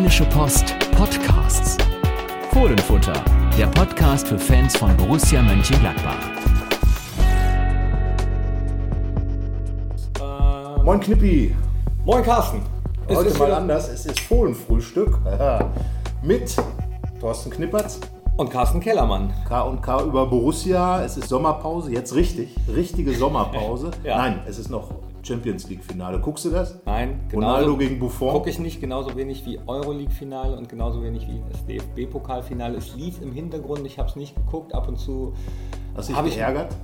Rheinische Post Podcasts. Fohlenfutter, der Podcast für Fans von Borussia Mönchengladbach. Moin Knippi. Moin Carsten. Es Heute mal anders, es ist Fohlenfrühstück mit Thorsten Knippertz und Carsten Kellermann. K und K über Borussia. Es ist Sommerpause, jetzt richtig, richtige Sommerpause. ja. Nein, es ist noch Champions League Finale. Guckst du das? Nein, Ronaldo gegen Buffon. Gucke ich nicht, genauso wenig wie Euroleague Finale und genauso wenig wie das DFB Pokalfinale. Es lief im Hintergrund, ich habe es nicht geguckt. Ab und zu. Hast du dich geärgert?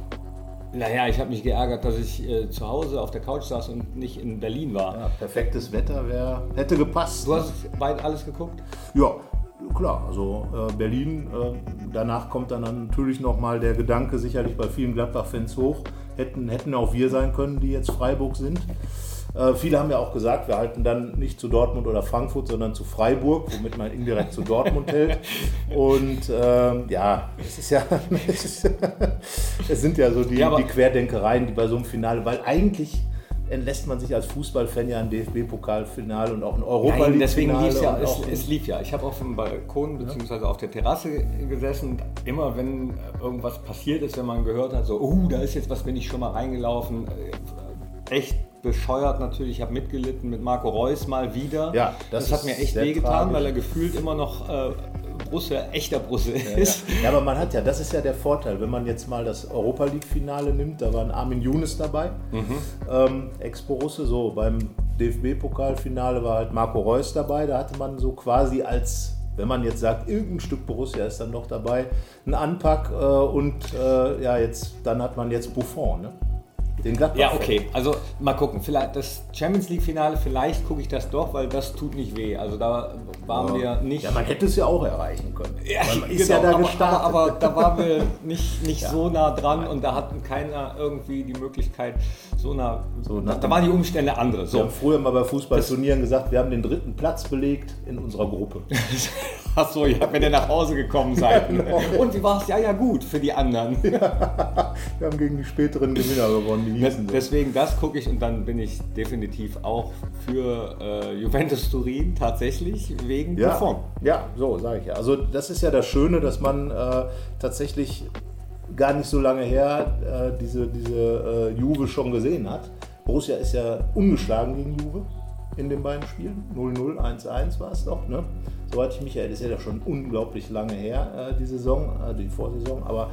Ich, naja, ich habe mich geärgert, dass ich äh, zu Hause auf der Couch saß und nicht in Berlin war. Ja, perfektes Wetter wär, hätte gepasst. Du hast bald alles geguckt? Ja, klar, also äh, Berlin, äh, danach kommt dann natürlich nochmal der Gedanke sicherlich bei vielen Gladbach-Fans hoch, hätten, hätten auch wir sein können, die jetzt Freiburg sind. Äh, viele haben ja auch gesagt, wir halten dann nicht zu Dortmund oder Frankfurt, sondern zu Freiburg, womit man indirekt zu Dortmund hält. Und ähm, ja, es ist ja, es, sind ja so die, ja, die Querdenkereien, die bei so einem Finale, weil eigentlich entlässt man sich als Fußballfan ja ein DFB-Pokalfinale und ein Europa. Nein, deswegen lief es ja. Es, es, lief ja. Ich habe auf dem Balkon bzw. auf der Terrasse gesessen. Immer wenn irgendwas passiert ist, wenn man gehört hat, so, oh, da ist jetzt was, bin ich schon mal reingelaufen. Äh, echt bescheuert natürlich. Ich habe mitgelitten mit Marco Reus mal wieder. Ja, das, das hat mir echt wehgetan, weil er gefühlt immer noch äh, Brusse, echter Brusse ist. Ja, ja. aber man hat ja, das ist ja der Vorteil, wenn man jetzt mal das Europa League-Finale nimmt, da war ein Armin Younes dabei, mhm. ähm, Ex-Borusse, so beim DFB-Pokalfinale war halt Marco Reus dabei, da hatte man so quasi als wenn man jetzt sagt, irgendein Stück Borussia ist dann noch dabei, ein Anpack äh, und äh, ja, jetzt, dann hat man jetzt Buffon. Ne? Den Gladbach. Ja, okay. Also mal gucken. Vielleicht das Champions League Finale, vielleicht gucke ich das doch, weil das tut nicht weh. Also da waren ja. wir nicht. Ja, man hätte es ja auch erreichen können. Ja, man ist genau, ja da gestartet. Aber, aber, da waren wir nicht, nicht ja. so nah dran und da hatten keiner irgendwie die Möglichkeit, so nah. So da, da waren die Umstände andere. So. Wir haben früher mal bei Fußballturnieren gesagt, wir haben den dritten Platz belegt in unserer Gruppe. Ach so, ja, wenn ihr nach Hause gekommen seid. Genau. Und wie war es? Ja, ja, gut für die anderen. Ja, wir haben gegen die späteren Gewinner gewonnen. Deswegen das gucke ich und dann bin ich definitiv auch für äh, Juventus Turin tatsächlich wegen ja, Buffon. Ja, so sage ich ja. Also das ist ja das Schöne, dass man äh, tatsächlich gar nicht so lange her äh, diese, diese äh, Juve schon gesehen hat. Borussia ist ja ungeschlagen gegen Juve in den beiden Spielen. 0-0, 1-1 war es doch. Ne? Soweit ich mich erinnere, ist ja doch schon unglaublich lange her, äh, die Saison, äh, die Vorsaison. Aber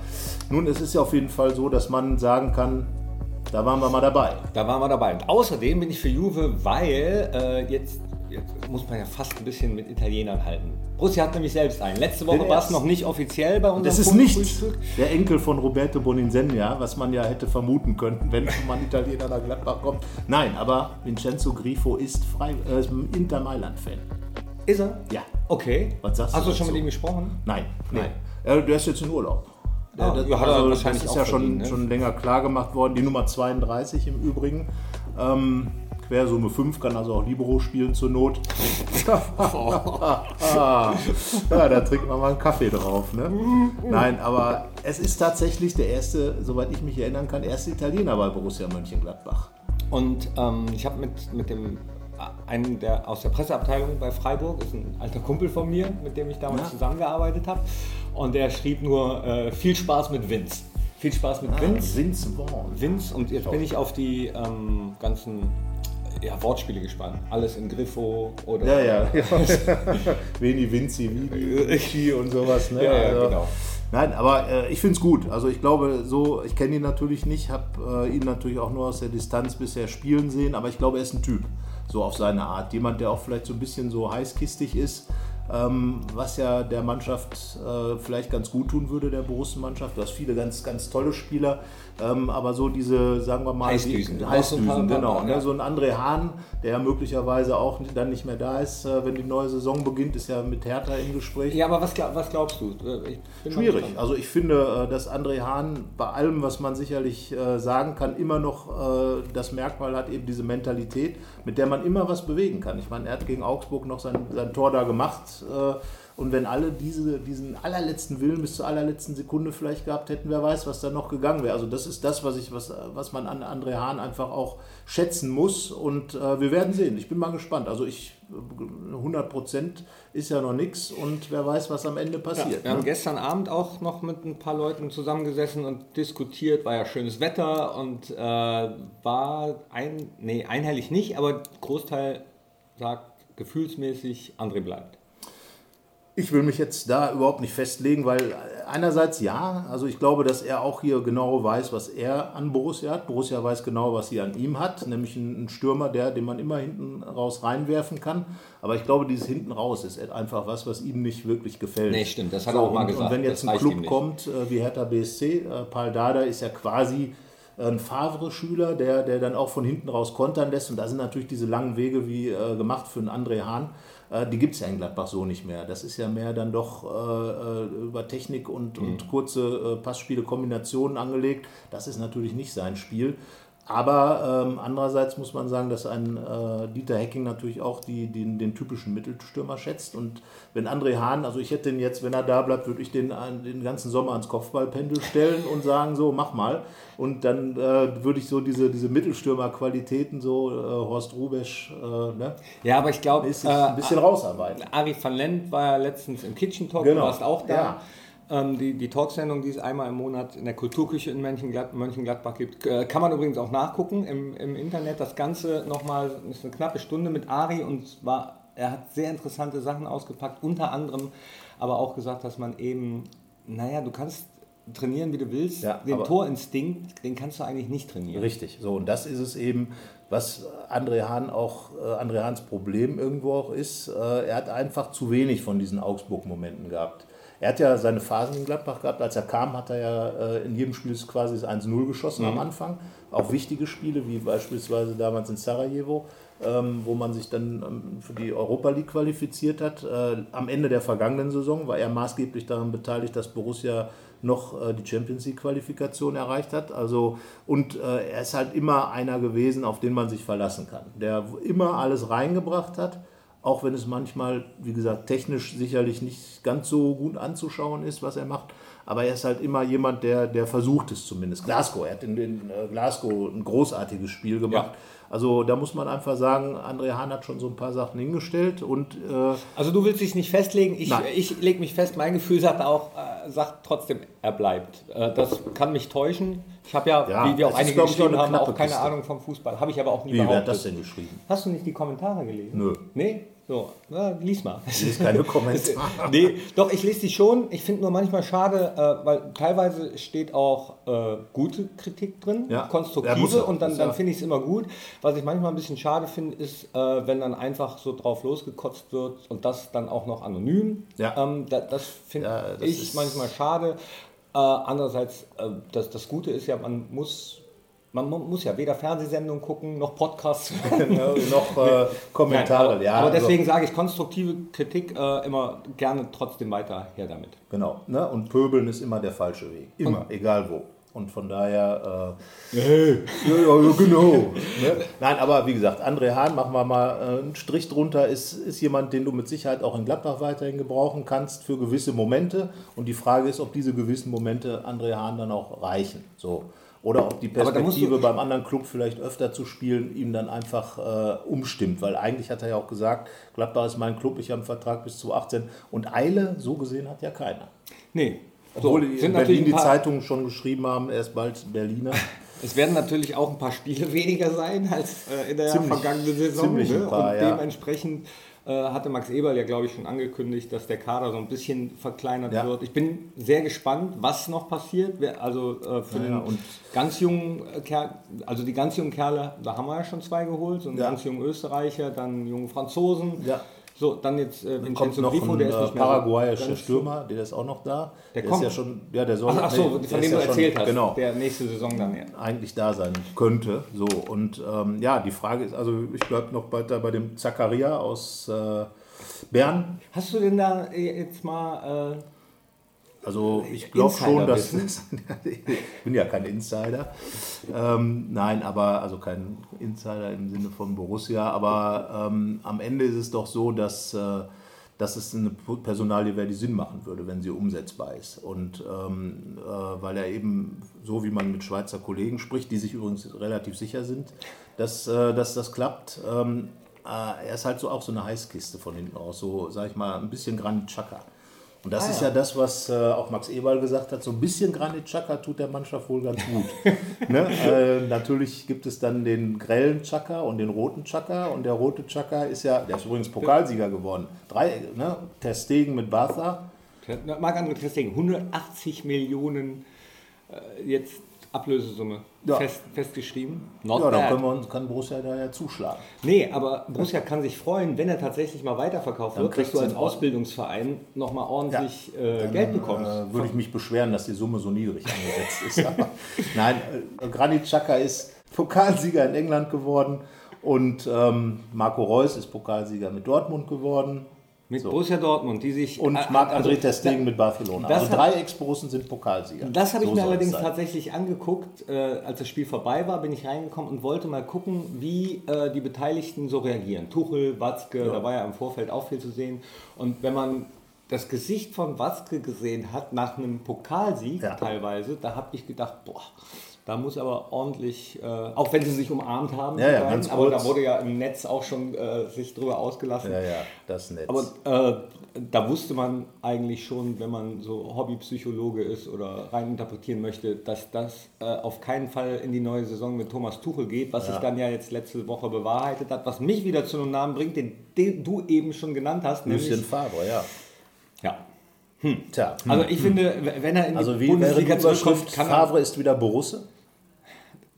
nun, es ist ja auf jeden Fall so, dass man sagen kann, da waren wir mal dabei. Da waren wir dabei. Und außerdem bin ich für Juve, weil äh, jetzt, jetzt, muss man ja fast ein bisschen mit Italienern halten. Borussia hat nämlich selbst einen. Letzte Woche war es noch nicht offiziell bei uns. Das ist nicht der Enkel von Roberto Boninsegna, was man ja hätte vermuten können, wenn man Italiener nach Gladbach kommt. Nein, aber Vincenzo Grifo ist frei, äh, Inter Mailand-Fan. Ist er? Ja. Okay. Was sagst Hast du schon mit ihm gesprochen? Nein. Nein. Nee. der ist jetzt in Urlaub. Ja, das, ja, also, das ist ja schon, ne? schon länger klar gemacht worden. Die Nummer 32 im Übrigen. Ähm, Quersumme 5 kann also auch Libero spielen zur Not. ja, da trinkt man mal einen Kaffee drauf. Ne? Nein, aber es ist tatsächlich der erste, soweit ich mich erinnern kann, erste Italiener bei Borussia Mönchengladbach. Und ähm, ich habe mit, mit dem einen der aus der Presseabteilung bei Freiburg, ist ein alter Kumpel von mir, mit dem ich damals ja. zusammengearbeitet habe. Und der schrieb nur äh, viel Spaß mit Vince. Viel Spaß mit ah, Vince. Vince Vaughn. Vince und jetzt bin ich auf die ähm, ganzen ja, Wortspiele gespannt. Alles in Griffo oder. Ja, ja. ja. Veni, Vinci, Vici und sowas. Ne? Ja, ja, also, genau. Nein, aber äh, ich finde es gut. Also ich glaube, so, ich kenne ihn natürlich nicht, habe äh, ihn natürlich auch nur aus der Distanz bisher spielen sehen, aber ich glaube, er ist ein Typ so auf seine Art. Jemand, der auch vielleicht so ein bisschen so heißkistig ist, ähm, was ja der Mannschaft äh, vielleicht ganz gut tun würde, der Borussen-Mannschaft. Du hast viele ganz, ganz tolle Spieler, ähm, aber so diese, sagen wir mal, Heißdüsen, die, Heißdüsen genau. Ne? So ein André Hahn, der ja möglicherweise auch dann nicht mehr da ist, äh, wenn die neue Saison beginnt, ist ja mit Hertha im Gespräch. Ja, aber was, was glaubst du? Schwierig. Also ich finde, äh, dass André Hahn bei allem, was man sicherlich äh, sagen kann, immer noch äh, das Merkmal hat, eben diese Mentalität, mit der man immer was bewegen kann. Ich meine, er hat gegen Augsburg noch sein, sein Tor da gemacht. Äh, und wenn alle diese, diesen allerletzten Willen bis zur allerletzten Sekunde vielleicht gehabt hätten, wer weiß, was da noch gegangen wäre. Also das ist das, was, ich, was, was man an André Hahn einfach auch schätzen muss. Und äh, wir werden sehen. Ich bin mal gespannt. Also ich 100 Prozent ist ja noch nichts und wer weiß, was am Ende passiert. Ja, wir ne? haben gestern Abend auch noch mit ein paar Leuten zusammengesessen und diskutiert. War ja schönes Wetter und äh, war ein, nee, einhellig nicht, aber Großteil sagt gefühlsmäßig, André bleibt. Ich will mich jetzt da überhaupt nicht festlegen, weil einerseits ja, also ich glaube, dass er auch hier genau weiß, was er an Borussia hat. Borussia weiß genau, was sie an ihm hat, nämlich einen Stürmer, der, den man immer hinten raus reinwerfen kann. Aber ich glaube, dieses hinten raus ist einfach was, was ihm nicht wirklich gefällt. Nee, stimmt, das hat er auch mal gesagt. Und wenn jetzt ein Club kommt äh, wie Hertha BSC, äh, Paul Dada ist ja quasi ein Favre-Schüler, der, der dann auch von hinten raus kontern lässt. Und da sind natürlich diese langen Wege wie äh, gemacht für einen André Hahn. Äh, die gibt es ja in Gladbach so nicht mehr. Das ist ja mehr dann doch äh, äh über Technik und, mhm. und kurze äh, Passspiele, Kombinationen angelegt. Das ist natürlich nicht sein Spiel. Aber ähm, andererseits muss man sagen, dass ein äh, Dieter Hecking natürlich auch die, den, den typischen Mittelstürmer schätzt. Und wenn André Hahn, also ich hätte den jetzt, wenn er da bleibt, würde ich den den ganzen Sommer ans Kopfballpendel stellen und sagen, so, mach mal. Und dann äh, würde ich so diese, diese Mittelstürmerqualitäten, so äh, Horst Rubesch, äh, ne? Ja, aber ich glaube, ein bisschen rausarbeiten. Ari van Lent war ja letztens im Kitchen Talk, genau. du warst auch da. Ja. Ähm, die, die Talksendung, die es einmal im Monat in der Kulturküche in Mönchengladbach, Mönchengladbach gibt, äh, kann man übrigens auch nachgucken im, im Internet. Das Ganze nochmal ist eine knappe Stunde mit Ari und war, er hat sehr interessante Sachen ausgepackt, unter anderem aber auch gesagt, dass man eben, naja, du kannst trainieren, wie du willst. Ja, den Torinstinkt, den kannst du eigentlich nicht trainieren. Richtig, so und das ist es eben, was André Hahn auch, äh, André Hahns Problem irgendwo auch ist. Äh, er hat einfach zu wenig von diesen Augsburg-Momenten gehabt. Er hat ja seine Phasen in Gladbach gehabt. Als er kam, hat er ja äh, in jedem Spiel quasi das 1-0 geschossen mhm. am Anfang. Auch wichtige Spiele, wie beispielsweise damals in Sarajevo, ähm, wo man sich dann ähm, für die Europa League qualifiziert hat. Äh, am Ende der vergangenen Saison war er maßgeblich daran beteiligt, dass Borussia noch äh, die Champions League Qualifikation erreicht hat. Also, und er ist halt immer einer gewesen, auf den man sich verlassen kann, der immer alles reingebracht hat auch wenn es manchmal, wie gesagt, technisch sicherlich nicht ganz so gut anzuschauen ist, was er macht. Aber er ist halt immer jemand, der, der versucht es zumindest. Glasgow, er hat in, in äh, Glasgow ein großartiges Spiel gemacht. Ja. Also da muss man einfach sagen, André Hahn hat schon so ein paar Sachen hingestellt und äh Also du willst dich nicht festlegen, ich, ich lege mich fest, mein Gefühl sagt auch, äh, sagt trotzdem, er bleibt. Äh, das kann mich täuschen. Ich habe ja, ja, wie wir auch einige geschrieben haben, auch keine Kiste. Ahnung vom Fußball. Habe ich aber auch nie wie, behauptet. Wie hat das denn geschrieben? Hast du nicht die Kommentare gelesen? Nö. Nee? So, na, lies mal. Ich lese keine Kommentare. nee, doch, ich lese die schon. Ich finde nur manchmal schade, äh, weil teilweise steht auch äh, gute Kritik drin, ja. konstruktive, ja, und dann, dann finde ich es immer gut. Was ich manchmal ein bisschen schade finde, ist, äh, wenn dann einfach so drauf losgekotzt wird und das dann auch noch anonym. Ja. Ähm, da, das finde ich manchmal schade. Äh, andererseits, äh, das, das Gute ist ja, man muss man muss ja weder Fernsehsendungen gucken, noch Podcasts hören, noch äh, Kommentare. Nein, ja, aber deswegen also. sage ich konstruktive Kritik äh, immer gerne trotzdem weiter her damit. Genau. Ne? Und Pöbeln ist immer der falsche Weg. Immer, Und, egal wo. Und von daher. Äh, hey. ja, ja, genau. ne? Nein, aber wie gesagt, André Hahn, machen wir mal äh, einen Strich drunter, ist, ist jemand, den du mit Sicherheit auch in Gladbach weiterhin gebrauchen kannst für gewisse Momente. Und die Frage ist, ob diese gewissen Momente André Hahn dann auch reichen. So. Oder ob die Perspektive beim anderen Club vielleicht öfter zu spielen ihm dann einfach äh, umstimmt. Weil eigentlich hat er ja auch gesagt, Gladbach ist mein Club, ich habe einen Vertrag bis zu 18. Und Eile, so gesehen, hat ja keiner. Nee. Obwohl so, in Berlin die Zeitungen schon geschrieben haben, er ist bald Berliner. Es werden natürlich auch ein paar Spiele weniger sein als äh, in der ziemlich, vergangenen Saison. Ne? paar, Und dementsprechend äh, hatte Max Eberl ja, glaube ich, schon angekündigt, dass der Kader so ein bisschen verkleinert ja. wird. Ich bin sehr gespannt, was noch passiert. Also äh, für ja, den ganz jungen äh, Kerl, also die ganz jungen Kerle, da haben wir ja schon zwei geholt, so einen ganz jungen Österreicher, dann jungen Franzosen. So, dann jetzt äh, Vincenzo kommt noch Grifo, der ist nicht mehr paraguayischer Stürmer, der ist auch noch da. Der, der kommt. ist ja schon, ja, der soll. Ach, ach so, von dem du ja erzählt schon, hast, genau, der nächste Saison dann ja. Eigentlich da sein könnte. So, und ähm, ja, die Frage ist, also ich bleibe noch weiter bei dem Zakaria aus äh, Bern. Hast du denn da jetzt mal. Äh, also ich glaube schon, dass. ich bin ja kein Insider. Ähm, nein, aber also kein Insider im Sinne von Borussia. Aber ähm, am Ende ist es doch so, dass, äh, dass es eine Personalie wäre, die Sinn machen würde, wenn sie umsetzbar ist. Und ähm, äh, weil er eben, so wie man mit Schweizer Kollegen spricht, die sich übrigens relativ sicher sind, dass, äh, dass das klappt, ähm, äh, er ist halt so auch so eine Heißkiste von hinten aus, so, sag ich mal, ein bisschen Granit Chaka. Und das Ah, ist ja. ja das, was äh, auch Max Eberl gesagt hat, so ein bisschen Granit Chaka tut der Mannschaft wohl ganz gut. ne? äh, natürlich gibt es dann den grellen Chaka und den roten Chaka und der rote Chaka ist ja, der ist übrigens Pokalsieger geworden. Drei, ne? Ter Stegen mit Barca. Marc-André Ter Stegen, 180 Millionen äh, jetzt Ablösesumme Ja. fest, festgeschrieben. Not Ja, da bad. können wir uns, kann Borussia da ja zuschlagen. Nee, aber Borussia kann sich freuen, wenn er tatsächlich mal weiterverkauft Dann wird, dass du als. Ausbildungsverein nochmal ordentlich äh, Dann, Geld bekommst. Äh, würde ich mich beschweren, dass die Summe so niedrig angesetzt ist. Aber nein, äh, Granit Xhaka ist Pokalsieger in England geworden und ähm, Marco Reus ist Pokalsieger mit Dortmund geworden Mit so. Borussia Dortmund, die sich... und äh, Marc-André also, Ter Stegen mit Barcelona. das Also drei Ex-Borussen sind Pokalsieger. Das habe ich So mir soll es allerdings tatsächlich angeguckt. Äh, als das Spiel vorbei war, bin ich reingekommen und wollte mal gucken, wie äh, die Beteiligten so reagieren. Tuchel, Watzke, da war ja im Vorfeld auch viel zu sehen. Und wenn man das Gesicht von Watzke gesehen hat nach einem Pokalsieg Ja. teilweise, da habe ich gedacht, boah, da muss aber ordentlich, äh, auch wenn sie sich umarmt haben, Ja, ja, beiden, aber da wurde ja im Netz auch schon äh, sich drüber ausgelassen. Ja, ja, das Netz. Aber äh, da wusste man eigentlich schon, wenn man so Hobbypsychologe ist oder rein interpretieren möchte, dass das äh, auf keinen Fall in die neue Saison mit Thomas Tuchel geht, was sich dann ja jetzt letzte Woche bewahrheitet hat, was mich wieder zu einem Namen bringt, den, den du eben schon genannt hast. Lucien Favre, ja. ja. Tja, Also ich finde, wenn er in also die wie wäre die Bundesliga Überschrift, kann Favre ist wieder Borusse?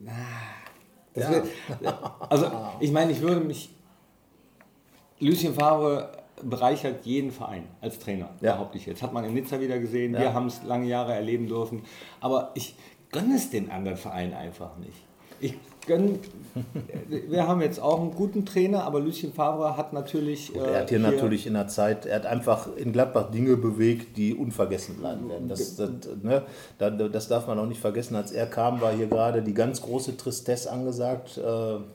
Ja. wird- Also ich meine, ich würde mich. Lucien Favre bereichert jeden Verein als Trainer, Ja. behaupte ich jetzt. Hat man in Nizza wieder gesehen, Ja. wir haben es lange Jahre erleben dürfen. Aber ich gönne es den anderen Vereinen einfach nicht. Ich gönne, wir haben jetzt auch einen guten Trainer, aber Lucien Favre hat natürlich. Er hat hier, natürlich in der Zeit, er hat einfach in Gladbach Dinge bewegt, die unvergessen bleiben werden. Das, das, ne, da- das darf man auch nicht vergessen. Als er kam, war hier gerade die ganz große Tristesse angesagt. Äh,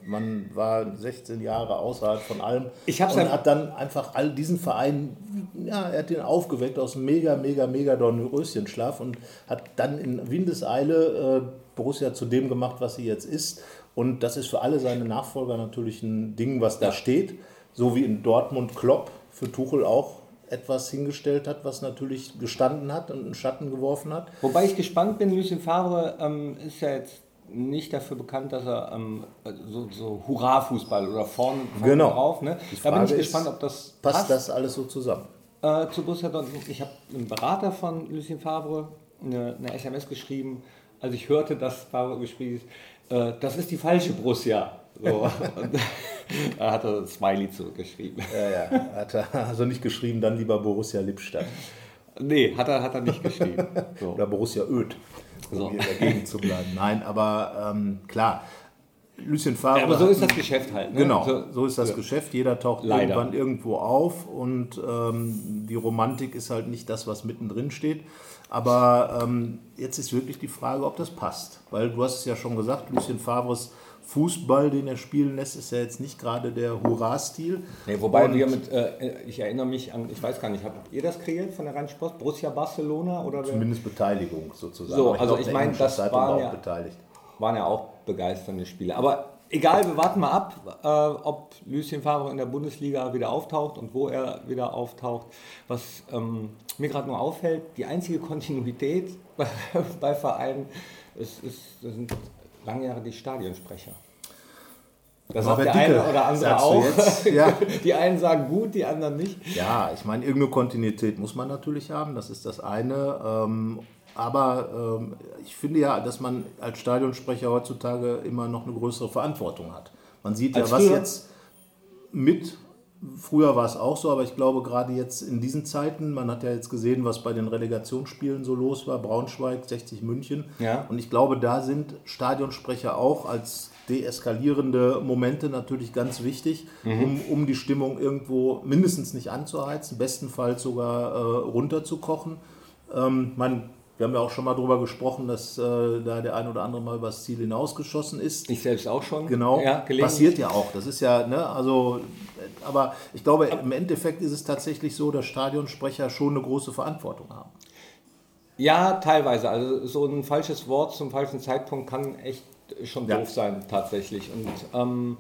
Man war 16 Jahre außerhalb von allem Ich hab's und ja- hat dann einfach all diesen Verein, ja, er hat den aufgeweckt aus einem mega, mega, mega Dornröschenschlaf und hat dann in Windeseile äh, Borussia zu dem gemacht, was sie jetzt ist. Und das ist für alle seine Nachfolger natürlich ein Ding, was da steht. So wie in Dortmund Klopp für Tuchel auch etwas hingestellt hat, was natürlich gestanden hat und einen Schatten geworfen hat. Wobei ich gespannt bin, Lucien Favre ähm, ist ja jetzt nicht dafür bekannt, dass er ähm, so, so Hurra-Fußball oder vorne, vorne Genau. drauf. Ne? Da bin ich Frage ist, gespannt, ob das Passt passt. das alles so zusammen? Äh, zu Borussia Dortmund. Ich habe einem Berater von Lucien Favre eine, eine SMS geschrieben, als ich hörte, dass Favre gespielt ist. Äh, das ist die falsche Borussia. So. Da hat er ein Smiley zurückgeschrieben. Ja, ja. Hat er also nicht geschrieben, dann lieber Borussia Lippstadt Nee, hat er, hat er nicht geschrieben. So. oder Borussia Öd, um So. hier dagegen zu bleiben. Nein, aber ähm, klar, Lucien Favre. Ja, aber so ist das Geschäft halt. Ne? Genau, So, so ist das ja. Geschäft. Jeder taucht Leider. irgendwann irgendwo auf und ähm, die Romantik ist halt nicht das, was mittendrin steht. Aber ähm, jetzt ist wirklich die Frage, ob das passt. Weil du hast es ja schon gesagt, Lucien Favres Fußball, den er spielen lässt, ist ja jetzt nicht gerade der Hurra-Stil. Nee, wobei Und- wir mit, äh, ich erinnere mich an, ich weiß gar nicht, habt ihr das kreiert von der Rheinsport? Borussia Barcelona oder wer? Zumindest Beteiligung sozusagen. So, Aber also glaub, ich meine, das waren auch ja- beteiligt. waren ja auch begeisternde Spiele. Aber egal, wir warten mal ab, äh, ob Lucien Favre in der Bundesliga wieder auftaucht und wo er wieder auftaucht. Was ähm, mir gerade nur auffällt, die einzige Kontinuität bei, bei Vereinen ist, ist, sind lange Jahre die Stadionsprecher. Das sagt der Norbert eine Dicke, oder andere auch. Ja. Die einen sagen gut, die anderen nicht. Ja, ich meine, irgendeine Kontinuität muss man natürlich haben, das ist das eine. Ähm, aber ähm, ich finde ja, dass man als Stadionsprecher heutzutage immer noch eine größere Verantwortung hat. Man sieht ja, Als was früher? jetzt mit, früher war es auch so, aber ich glaube gerade jetzt in diesen Zeiten, man hat ja jetzt gesehen, was bei den Relegationsspielen so los war, Braunschweig, 60 München. Ja. Und ich glaube, da sind Stadionsprecher auch als deeskalierende Momente natürlich ganz wichtig, um, um die Stimmung irgendwo mindestens nicht anzuheizen, bestenfalls sogar äh, runterzukochen. Ähm, man, wir haben ja auch schon mal darüber gesprochen, dass äh, da der ein oder andere mal übers Ziel hinausgeschossen ist. Ich selbst auch schon. Genau, Ja, passiert ja auch. Das ist ja, ne, also, aber ich glaube, im Endeffekt ist es tatsächlich so, dass Stadionsprecher schon eine große Verantwortung haben. Ja, teilweise. Also so ein falsches Wort zum falschen Zeitpunkt kann echt schon Ja. doof sein, tatsächlich. Und ähm,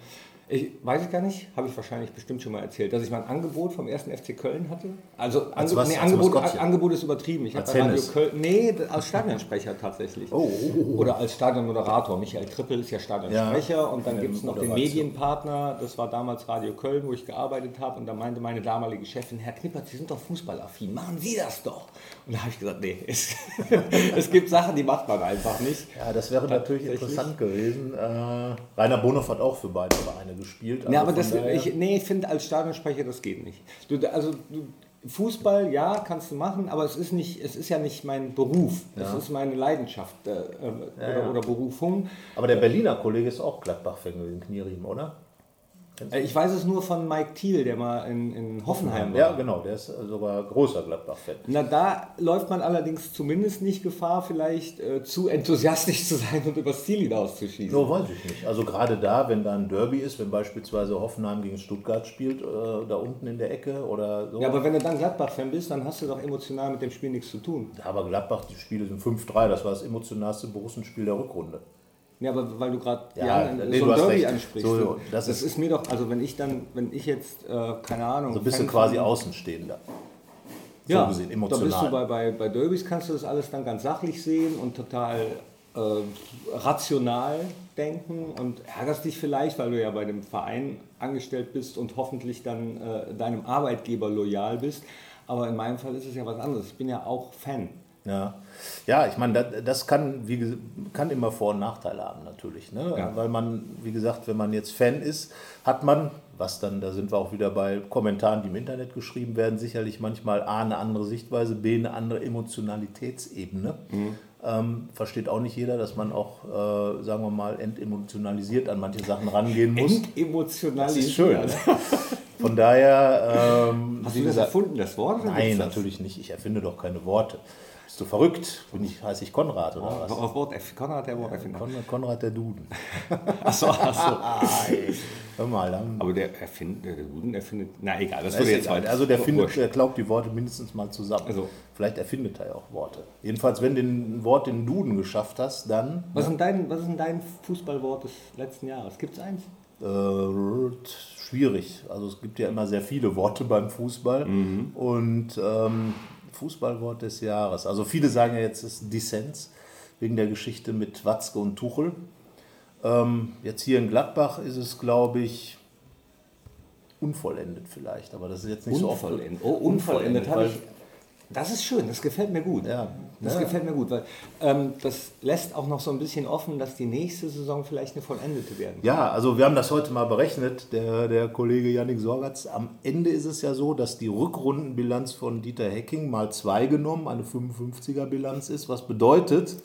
Ich weiß ich gar nicht, habe ich wahrscheinlich bestimmt schon mal erzählt, dass ich mal ein Angebot vom ersten FC Köln hatte. Also Als Ange was? nee, Als Angebot? Angebot ist übertrieben. Ich habe Radio? Köln, nee, als Stadionsprecher tatsächlich. Oh. Oder als Stadionmoderator. Michael Trippel ist ja Stadionsprecher und dann Ja, gibt es noch den. Medienpartner, das war damals Radio Köln, wo ich gearbeitet habe und da meinte meine damalige Chefin, Herr Knippert, Sie sind doch fußballaffin, machen Sie das doch. Und da habe ich gesagt, nee, es, es gibt Sachen, die macht man einfach nicht. Ja, das wäre natürlich interessant gewesen. Äh, Rainer Bonhoff hat auch für beide Vereine gespielt. Ja, aber also das, ich, nee, ich finde als Stadionsprecher, das geht nicht. Du, also du, Fußball, ja, kannst du machen, aber es ist, nicht, es ist ja nicht mein Beruf. Es ist meine Leidenschaft äh, äh, oder, ja. oder Berufung. aber der Berliner Kollege ist auch Gladbach-Fan gewesen, Knieriem, oder? Äh, Ich weiß es nur von Mike Thiel, der mal in, in Hoffenheim war. Ja, genau, der ist sogar großer Gladbach-Fan. Na, da läuft man allerdings zumindest nicht Gefahr, vielleicht äh, zu enthusiastisch zu sein und übers Ziel hinauszuschießen. So weiß ich nicht. Also gerade da, wenn da ein Derby ist, wenn beispielsweise Hoffenheim gegen Stuttgart spielt, äh, da unten in der Ecke oder so. Ja, aber wenn du dann Gladbach-Fan bist, dann hast du doch emotional mit dem Spiel nichts zu tun. Aber Gladbach, die Spiele sind 5-3, das war das emotionalste Borussenspiel der Rückrunde. Ja, aber weil du gerade Ja, nee, so du ein Derby recht. ansprichst. So, du- das das, ist- ist, mir doch, also wenn ich dann, wenn ich jetzt, äh, keine Ahnung. So bisschen Fan quasi von- Außenstehender. So ja, gesehen, Da emotional. bist du bei, bei, bei Derbys kannst du das alles dann ganz sachlich sehen und total äh, rational denken und ärgerst dich vielleicht, weil du ja bei dem Verein angestellt bist und hoffentlich dann äh, deinem Arbeitgeber loyal bist. Aber in meinem Fall ist es ja was anderes. Ich bin ja auch Fan. Ja, ja ich meine, das, das kann, wie, kann immer Vor- und Nachteile haben natürlich. Ne? Ja. Weil man, wie gesagt, wenn man jetzt Fan ist, hat man, was dann, da sind wir auch wieder bei Kommentaren, die im Internet geschrieben werden, sicherlich manchmal A, eine andere Sichtweise, B, eine andere Emotionalitätsebene. Mhm. Ähm, versteht auch nicht jeder, dass man auch, äh, sagen wir mal, entemotionalisiert an manche Sachen rangehen muss. Entemotionalisiert. Das ist schön. Ne? Von daher, ähm, Hast du das gesagt, erfunden, das Wort? Nein, natürlich nicht. Ich erfinde doch keine Worte. Bist du verrückt? Bin ich, heiße ich Konrad oder was? Auf Wort F. Konrad der Wort Erfinder. Kon Konrad der Duden. Achso, achso. Hör mal, dann, Aber der erfindet, der Duden erfindet. Na egal, das ist würde jetzt egal. Also der, findet, der glaubt die Worte mindestens mal zusammen. Also. Vielleicht erfindet er ja auch Worte. Jedenfalls, wenn du ein Wort den Duden geschafft hast, dann Was ist, denn dein, was ist denn dein Fußballwort des letzten Jahres? Gibt es eins? äh, schwierig. Also es gibt ja immer sehr viele Worte beim Fußball. Mhm. Und ähm, Fußballwort des Jahres. Also viele sagen ja jetzt, es ist Dissens wegen der Geschichte mit Watzke und Tuchel. Ähm, jetzt hier in Gladbach ist es, glaube ich, unvollendet vielleicht. Aber das ist jetzt nicht so oft. Unvollendet. Oh, unvollendet habe weil- ich. Das ist schön, das gefällt mir gut. Ja. Das Ja. gefällt mir gut, weil ähm, das lässt auch noch so ein bisschen offen, dass die nächste Saison vielleicht eine vollendete werden kann. Ja, also wir haben das heute mal berechnet, der, der Kollege Yannick Sorgatz. Am Ende ist es ja so, dass die Rückrundenbilanz von Dieter Hecking mal 2 genommen, eine 55er Bilanz ist, was bedeutet,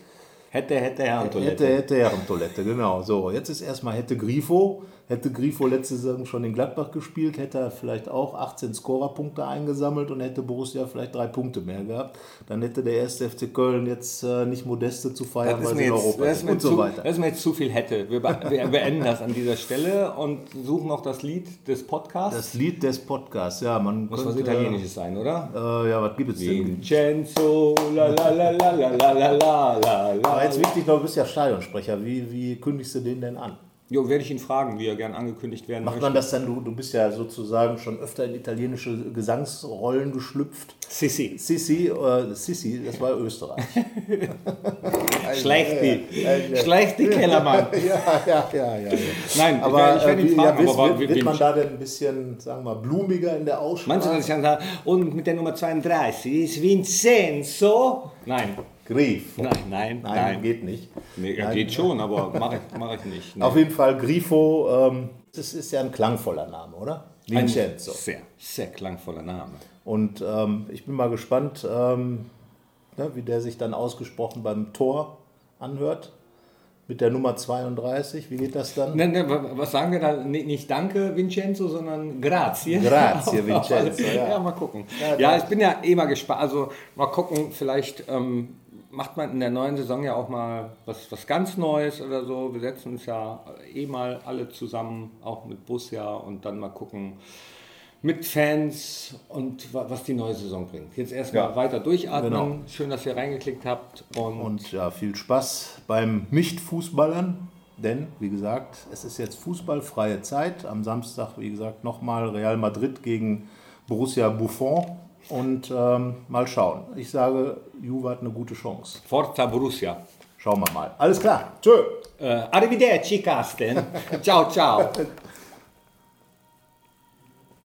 Hätte, hätte, Herrentoilette. hätte, hätte Herrentoilette, genau. So, jetzt ist erstmal hätte Grifo. Hätte Grifo letzte Saison schon in Gladbach gespielt, hätte er vielleicht auch 18 Scorerpunkte eingesammelt und hätte Borussia vielleicht drei Punkte mehr gehabt. Dann hätte der erste FC Köln jetzt äh, nicht Modeste zu feiern, weil sie in jetzt, Europa ist und so zu, weiter. das ist mir jetzt zu viel hätte. Wir, wir beenden das an dieser Stelle und suchen noch das Lied des Podcasts. Das Lied des Podcasts, ja, man Muss was könnte, Italienisches sein, oder? Äh, ja, was gibt es denn? Vincenzo, la la la la la la la la la Aber jetzt wichtig noch, du bist ja Stadionsprecher. Wie, wie kündigst du den denn an? Jo, werde ich ihn fragen, wie er gern angekündigt werden Macht möchte. man das dann, du, du bist ja sozusagen schon öfter in italienische Gesangsrollen geschlüpft. Sissi. Sissi, äh, Sissi, das war Österreich. Schlecht Ja, ja, die. Schlecht die Kellermann. ja, ja, ja, ja. ja. Nein, Aber ich werde äh, ihn wie, fragen. ja, aber wird, wird man da denn ein bisschen, sagen wir mal, blumiger in der Aussprache? Meinst du, dass ich dann sage, und mit der Nummer 32 ist Vincenzo? Nein. Grief. Nein, nein, Nein, nein. geht nicht. Nee, Nein. geht schon, aber mache ich, mach ich nicht. Nee. Auf jeden Fall Grifo, ähm, das ist ja ein klangvoller Name, oder? Ein Vincenzo. Sehr, sehr klangvoller Name. Und ähm, ich bin mal gespannt, ähm, ne, wie der sich dann ausgesprochen beim Tor anhört. Mit der Nummer 32, wie geht das dann? Ne, ne, wa- was sagen wir da? Nicht danke, Vincenzo, sondern grazie. Grazie, Vincenzo, ja. ja. mal gucken. Ja, Ja, ich bin ja eh mal gespannt. Also mal gucken, vielleicht ähm, macht man in der neuen Saison ja auch mal was, was ganz Neues oder so. Wir setzen uns ja eh mal alle zusammen, auch mit Busja und dann mal gucken mit Fans und wa- was die neue Saison bringt. Jetzt erstmal Ja. weiter durchatmen. Genau. Schön, dass ihr reingeklickt habt. Und, Und ja, viel Spaß beim Nicht-Fußballern. Denn, wie gesagt, es ist jetzt fußballfreie Zeit. Am Samstag, wie gesagt, nochmal Real Madrid gegen Borussia Buffon. Und ähm, mal schauen. Ich sage, Juve hat eine gute Chance. Forza Borussia. Schauen wir mal. Alles klar. Tschö. Äh, arrivederci, Carsten. ciao, ciao.